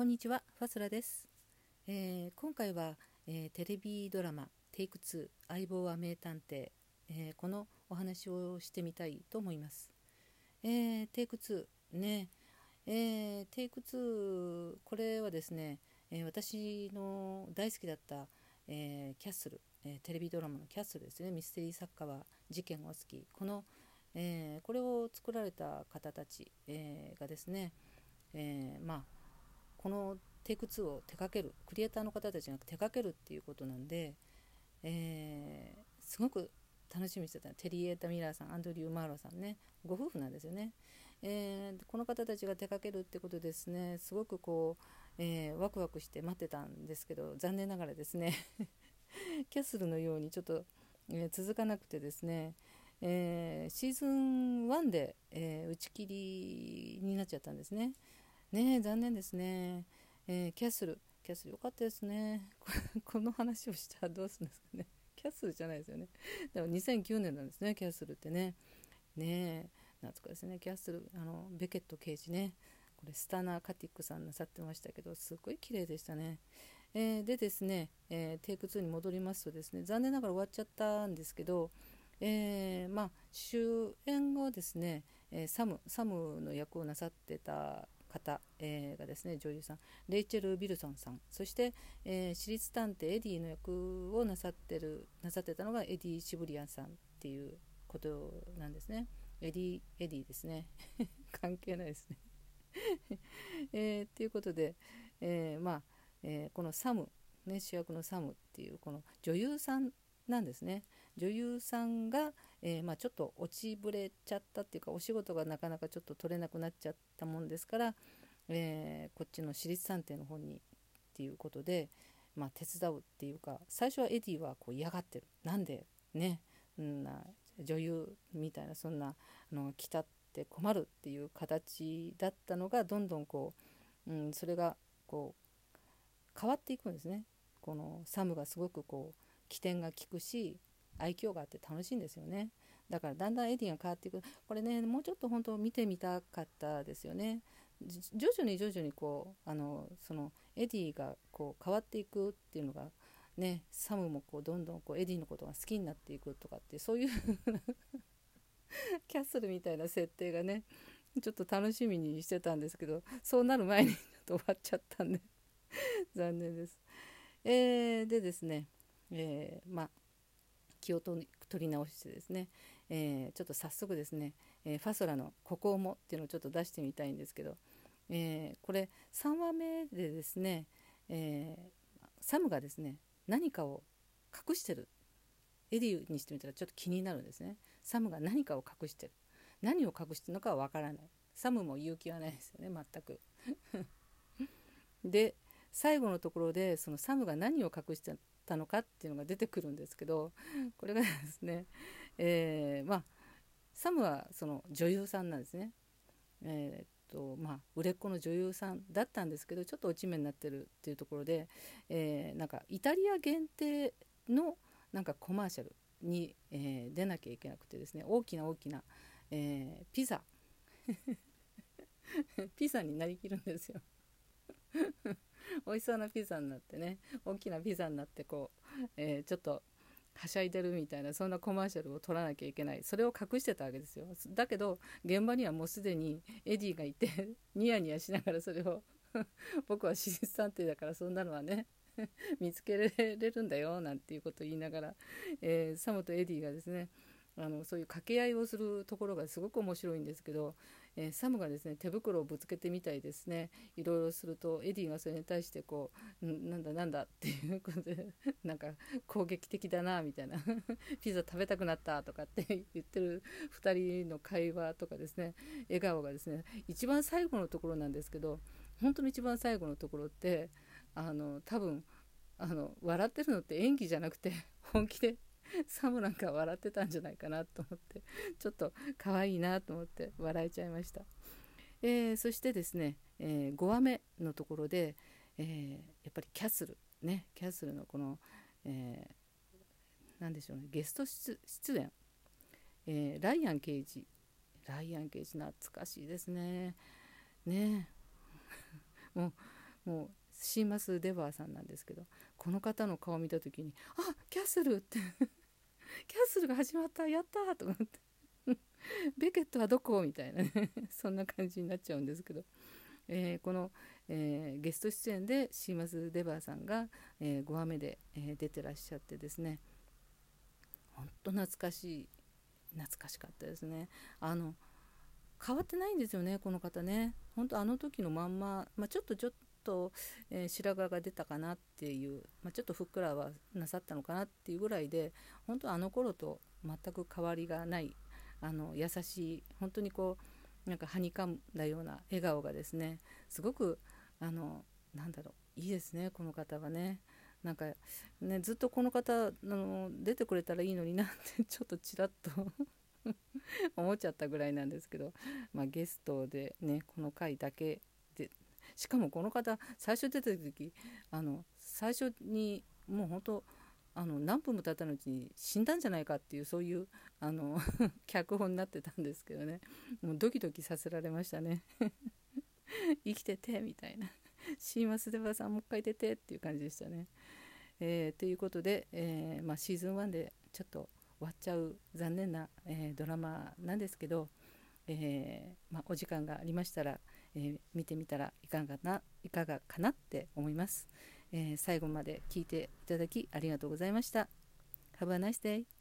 こんにちは、ファスラです。えー、今回は、えー、テレビドラマテイク2相棒は名探偵、えー、このお話をしてみたいと思います。えテイク2ね、えテイク2これはですね、え私の大好きだった、えキャッスル、えテレビドラマのキャッスルですねミステリー作家は事件が好きこの、えこれを作られた方たち、えがですね、えまあこのテイク2を手掛けるクリエイターの方たちが手掛けるっていうことなんで、えー、すごく楽しみにしてたテリー・エータ・ミラーさんアンドリュー・マーロさんね。ご夫婦なんですよね、えー、この方たちが手掛けるってことですね。すごくこう、えー、ワクワクして待ってたんですけど残念ながらですね。キャッスルのようにちょっと、えー、続かなくてですね、えー、シーズン1で、え、打ち切りになっちゃったんですね。ね残念ですね、えー、キャッスル。キャッスル良かったですね。この話をしたらどうするんですかね。キャッスルじゃないですよね。でも2009年なんですねキャッスルってね。ね懐かですね。キャッスルあのベケット刑事ね。これスタナー・カティックさんなさってましたけどすごい綺麗でしたね、えー、でですね、えー、テイク2に戻りますとですね残念ながら終わっちゃったんですけど、えー、まあ主演をですね、えサムサムの役をなさってた方、えー、がですね女優さんレイチェル・ビルソンさんそして、えー、私立探偵エディの役をなさってるなさってたのがエディ・シブリアンさんっていうことなんですね。エディエディですね。関係ないですね。えー、ということで、えー、まあ、えー、このサム、ね、主役のサムっていうこの女優さんなんですね女優さんが、えー、まあ、ちょっと落ちぶれちゃったっていうかお仕事がなかなかちょっと取れなくなっちゃったもんですから、えー、こっちの私立探偵の方にっていうことで、まあ、手伝うっていうか最初はエディはこう嫌がってるなんでねな女優みたいなそんなあの来たって困るっていう形だったのがどんどんこう、うん、それがこう変わっていくんですね。このサムがすごくこう機転が利くし愛嬌があって楽しいんですよね。だからだんだんエディが変わっていく。これねもうちょっと本当見てみたかったですよね。徐々に徐々にこうあのそのエディがこう変わっていくっていうのがねサムもこうどんどんこうエディのことが好きになっていくとかってそういう キャッスルみたいな設定がねちょっと楽しみにしてたんですけどそうなる前にちょっと終わっちゃったんで残念です。えー、でですね、えー、まあ気を取り直してですね、えー、ちょっと早速ですね、えー、ファソラの「ここをも」っていうのをちょっと出してみたいんですけど、え、これ3話目でですね、えサムがですね何かを隠してる。エディにしてみたらちょっと気になるんですね。サムが何かを隠してる。何を隠してるのかはわからない。サムも勇気はないですよね全く。で最後のところでそのサムが何を隠してたのかっていうのが出てくるんですけどこれがですね、えー、まあサムはその女優さんなんですね。えー、とまあ、売れっ子の女優さんだったんですけどちょっと落ち目になってるっていうところで、えー、なんかイタリア限定のなんかコマーシャルに、えー、出なきゃいけなくてですね大きな大きな、えー、ピザ ピザになりきるんですよ 美味しそうなピザになってね大きなピザになってこう、えー、ちょっとはしゃいでるみたいなそんなコマーシャルを撮らなきゃいけない。それを隠してたわけですよ。だけど現場にはもうすでにエディがいてニヤニヤしながらそれを 僕は私立探偵だからそんなのはね見つけられるんだよなんていうことを言いながら、えー、サムとエディがですねあのそういう掛け合いをするところがすごく面白いんですけど、えー、サムがですね手袋をぶつけてみたりですね。いろいろするとエディがそれに対してこうなんだなんだっていうことで なんか攻撃的だなみたいな ピザ食べたくなったとかって 言ってる2人の会話とかですね笑顔がですね一番最後のところなんですけど本当の一番最後のところってあの多分あの笑ってるのって演技じゃなくて本気で サムなんか笑ってたんじゃないかなと思ってちょっと可愛いなと思って笑えちゃいました、えー、そしてですね、えー、5話目のところで、えー、やっぱりキャッスルねキャッスルのこの、えー、でしょうねゲスト出演、え、ライアン刑事。ライアン刑事懐かしいですね。ね。もうもうシーマス・デバーさんなんですけどこの方の顔見た時に「あキャッスル!」って「キャッスルが始まったやった!」と思って「ベケットはどこ?」みたいなね。そんな感じになっちゃうんですけど、えー、この、えー、ゲスト出演でシーマス・デバーさんが、えー、5話目で、え出てらっしゃってですね。ほんと懐かしい。懐かしかったですね。あの変わってないんですよねこの方ね。本当あの時のまんま、まあ、ちょっとちょっと、とえー、白髪が出たかなっていう、まあ、ちょっとふっくらはなさったのかなっていうぐらいで本当あの頃と全く変わりがないあの優しい本当にこうなんかはにかんだような笑顔がですねすごくあのなんだろういいですねこの方はね。なんかねずっとこの方の出てくれたらいいのになって ちょっとちらっと 思っちゃったぐらいなんですけど、まあ、ゲストでねこの回だけしかもこの方最初出た時あの最初にもう本当あの何分も経ったのうちに死んだんじゃないかっていうそういうあの 脚本になってたんですけどね。もうドキドキさせられましたね。生きててみたいな。シーマスデバさんもう一回出てっていう感じでしたね。えー、ということで、えーまあ、シーズン1でちょっと終わっちゃう残念な、えー、ドラマなんですけど、えまあ、お時間がありましたら、えー、見てみたらいかがないかがかなって思います、えー、最後まで聞いていただきありがとうございました。Have a nice day